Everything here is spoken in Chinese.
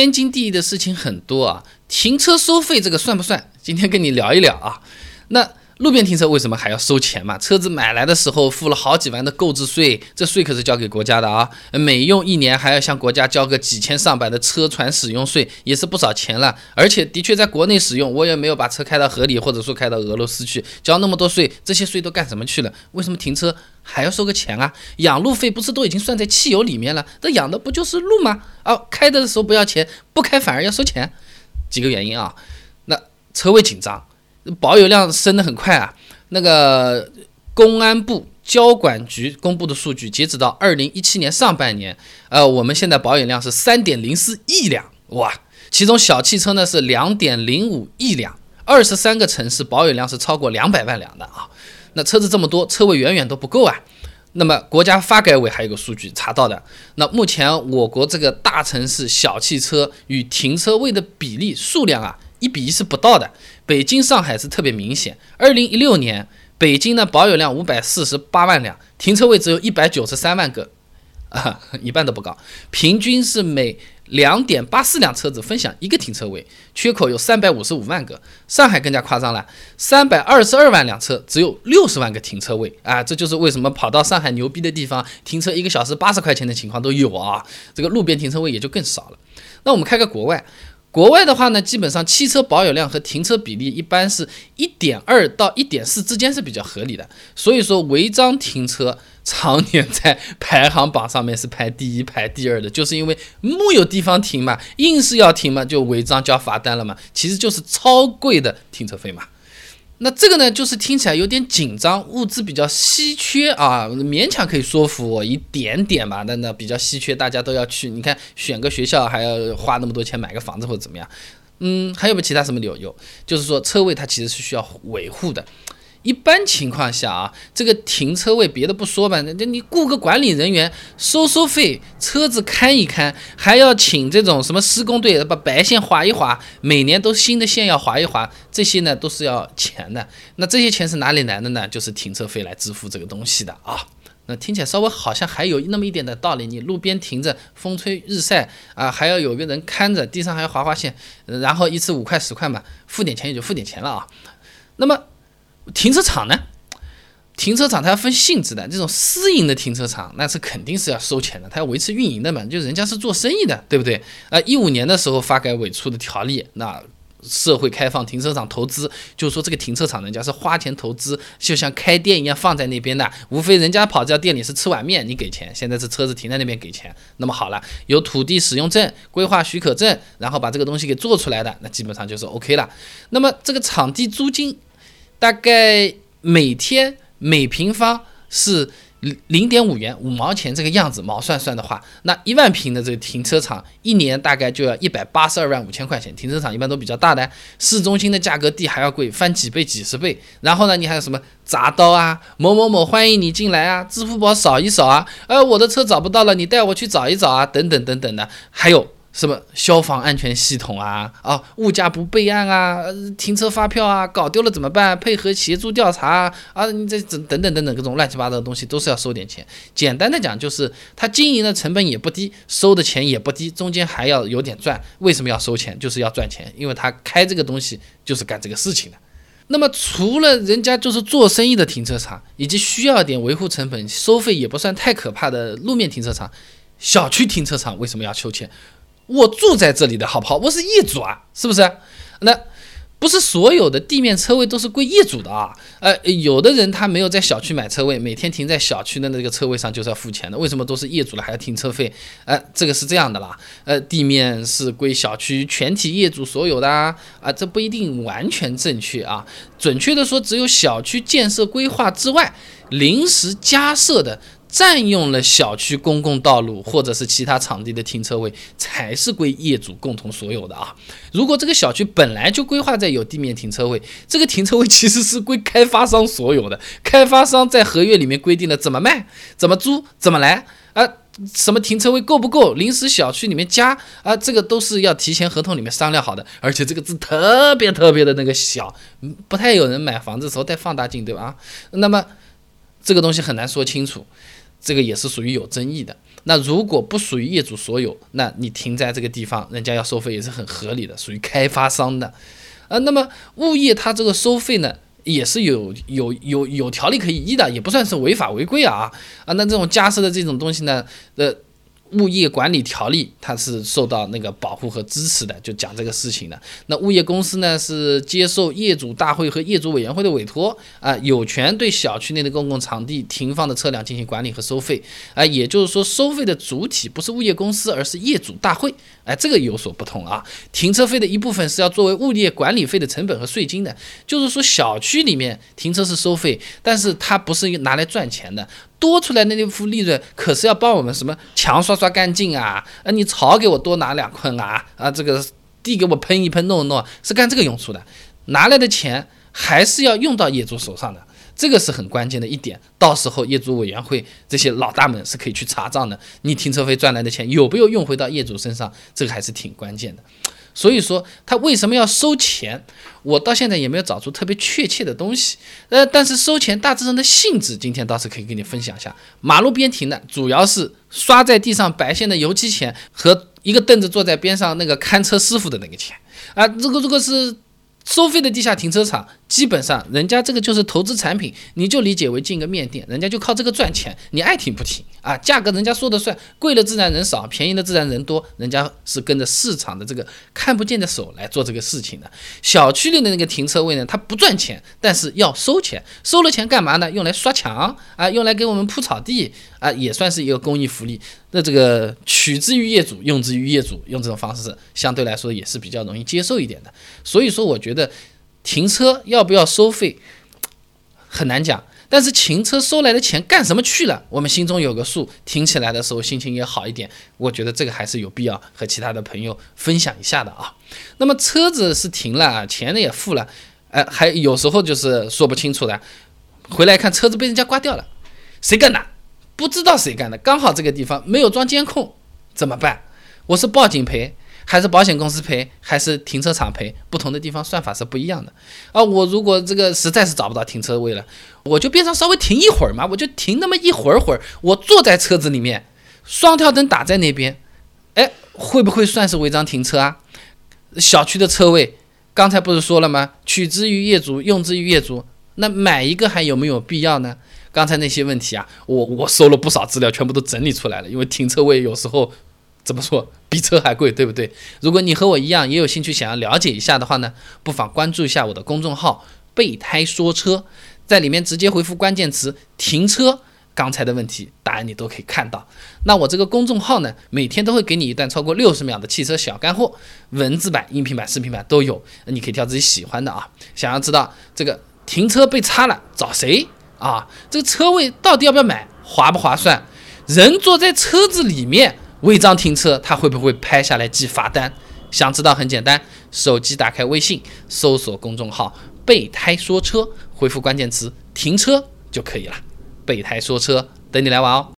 天经地义的事情很多啊，停车收费这个算不算？今天跟你聊一聊啊。那路边停车为什么还要收钱嘛？车子买来的时候付了好几万的购置税，这税可是交给国家的啊。每用一年还要向国家交个几千上百的车船使用税，也是不少钱了。而且的确在国内使用，我也没有把车开到河里，或者说开到俄罗斯去，交那么多税，这些税都干什么去了？为什么停车还要收个钱啊？养路费不是都已经算在汽油里面了？这养的不就是路吗？哦，开的时候不要钱，不开反而要收钱，几个原因啊。那车位紧张。保有量升得很快啊！那个公安部交管局公布的数据，截止到二零一七年上半年，呃，我们现在保有量是三点零四亿辆，哇！其中小汽车呢是两点零五亿辆，二十三个城市保有量是超过两百万辆的啊！那车子这么多，车位远远都不够啊！那么国家发改委还有个数据查到的，那目前我国这个大城市小汽车与停车位的比例数量啊。一比一是不到的，北京、上海是特别明显。二零一六年，北京呢保有量五百四十八万辆，停车位只有一百九十三万个，啊，一半都不高。平均是每两点八四辆车子分享一个停车位，缺口有三百五十五万个。上海更加夸张了，三百二十二万辆车只有六十万个停车位啊！这就是为什么跑到上海牛逼的地方停车一个小时八十块钱的情况都有啊！这个路边停车位也就更少了。那我们看个国外。国外的话呢，基本上汽车保有量和停车比例一般是一点二到一点四之间是比较合理的，所以说违章停车常年在排行榜上面是排第一、排第二的，就是因为木有地方停嘛，硬是要停嘛，就违章交罚单了嘛，其实就是超贵的停车费嘛。那这个呢，就是听起来有点紧张，物资比较稀缺啊，勉强可以说服我一点点吧。那那比较稀缺，大家都要去。你看，选个学校还要花那么多钱买个房子或者怎么样？嗯，还有没有其他什么理由？就是说车位它其实是需要维护的。一般情况下啊，这个停车位别的不说吧，那你雇个管理人员收收费，车子看一看，还要请这种什么施工队把白线划一划，每年都新的线要划一划，这些呢都是要钱的。那这些钱是哪里来的呢？就是停车费来支付这个东西的啊。那听起来稍微好像还有那么一点的道理。你路边停着，风吹日晒啊，还要有个人看着，地上还要划划线，然后一次五块十块嘛，付点钱也就付点钱了啊。那么。停车场呢？停车场它要分性质的，这种私营的停车场那是肯定是要收钱的，它要维持运营的嘛，就人家是做生意的，对不对？啊，一五年的时候发改委出的条例，那社会开放停车场投资，就是说这个停车场人家是花钱投资，就像开店一样放在那边的，无非人家跑这店里是吃碗面，你给钱，现在是车子停在那边给钱。那么好了，有土地使用证、规划许可证，然后把这个东西给做出来的，那基本上就是 OK 了。那么这个场地租金。大概每天每平方是零点五元五毛钱这个样子，毛算算的话，那一万平的这个停车场一年大概就要一百八十二万五千块钱。停车场一般都比较大的，市中心的价格地还要贵，翻几倍几十倍。然后呢，你还有什么铡刀啊，某某某欢迎你进来啊，支付宝扫一扫啊，呃，我的车找不到了，你带我去找一找啊，等等等等的，还有。什么消防安全系统啊啊，物价不备案啊，停车发票啊，搞丢了怎么办？配合协助调查啊啊，你这等等等等各种乱七八糟的东西都是要收点钱。简单的讲就是，他经营的成本也不低，收的钱也不低，中间还要有点赚。为什么要收钱？就是要赚钱，因为他开这个东西就是干这个事情的。那么除了人家就是做生意的停车场，以及需要点维护成本、收费也不算太可怕的路面停车场，小区停车场为什么要收钱？我住在这里的好不好？我是业主啊，是不是？那不是所有的地面车位都是归业主的啊。呃，有的人他没有在小区买车位，每天停在小区的那个车位上就是要付钱的。为什么都是业主了还要停车费？呃，这个是这样的啦。呃，地面是归小区全体业主所有的啊，啊，这不一定完全正确啊。准确的说，只有小区建设规划之外临时加设的。占用了小区公共道路或者是其他场地的停车位，才是归业主共同所有的啊！如果这个小区本来就规划在有地面停车位，这个停车位其实是归开发商所有的。开发商在合约里面规定了怎么卖、怎么租、怎么来啊？什么停车位够不够？临时小区里面加啊，这个都是要提前合同里面商量好的。而且这个字特别特别的那个小，不太有人买房子的时候带放大镜，对吧？啊那么这个东西很难说清楚。这个也是属于有争议的。那如果不属于业主所有，那你停在这个地方，人家要收费也是很合理的，属于开发商的。呃，那么物业它这个收费呢，也是有有有有条例可以依的，也不算是违法违规啊啊。那这种加设的这种东西呢，呃。物业管理条例，它是受到那个保护和支持的，就讲这个事情的。那物业公司呢，是接受业主大会和业主委员会的委托啊，有权对小区内的公共场地停放的车辆进行管理和收费啊。也就是说，收费的主体不是物业公司，而是业主大会。哎，这个有所不同啊。停车费的一部分是要作为物业管理费的成本和税金的，就是说小区里面停车是收费，但是它不是拿来赚钱的。多出来的那副利润可是要帮我们什么墙刷刷干净啊？啊，你草给我多拿两捆啊？啊，这个地给我喷一喷弄一弄，是干这个用处的。拿来的钱还是要用到业主手上的，这个是很关键的一点。到时候业主委员会这些老大们是可以去查账的，你停车费赚来的钱有没有用回到业主身上？这个还是挺关键的。所以说他为什么要收钱？我到现在也没有找出特别确切的东西。呃，但是收钱大致上的性质，今天倒是可以跟你分享一下。马路边停的主要是刷在地上白线的油漆钱和一个凳子坐在边上那个看车师傅的那个钱啊。这个如果是。收费的地下停车场，基本上人家这个就是投资产品，你就理解为进个面店，人家就靠这个赚钱，你爱停不停啊？价格人家说的算，贵了自然人少，便宜的自然人多，人家是跟着市场的这个看不见的手来做这个事情的。小区里的那个停车位呢，它不赚钱，但是要收钱，收了钱干嘛呢？用来刷墙啊，用来给我们铺草地啊，也算是一个公益福利。那这个取之于业主，用之于业主，用这种方式相对来说也是比较容易接受一点的。所以说，我觉得停车要不要收费很难讲，但是停车收来的钱干什么去了，我们心中有个数，停起来的时候心情也好一点。我觉得这个还是有必要和其他的朋友分享一下的啊。那么车子是停了，钱呢也付了，哎，还有时候就是说不清楚的，回来看车子被人家刮掉了，谁干的？不知道谁干的，刚好这个地方没有装监控，怎么办？我是报警赔，还是保险公司赔，还是停车场赔？不同的地方算法是不一样的啊。我如果这个实在是找不到停车位了，我就边上稍微停一会儿嘛，我就停那么一会儿会儿，我坐在车子里面，双跳灯打在那边，哎，会不会算是违章停车啊？小区的车位，刚才不是说了吗？取之于业主，用之于业主，那买一个还有没有必要呢？刚才那些问题啊，我我搜了不少资料，全部都整理出来了。因为停车位有时候怎么说比车还贵，对不对？如果你和我一样也有兴趣想要了解一下的话呢，不妨关注一下我的公众号“备胎说车”，在里面直接回复关键词“停车”，刚才的问题答案你都可以看到。那我这个公众号呢，每天都会给你一段超过六十秒的汽车小干货，文字版、音频版、视频版都有，你可以挑自己喜欢的啊。想要知道这个停车被擦了找谁？啊，这个车位到底要不要买，划不划算？人坐在车子里面违章停车，他会不会拍下来记罚单？想知道很简单，手机打开微信，搜索公众号“备胎说车”，回复关键词“停车”就可以了。备胎说车，等你来玩哦。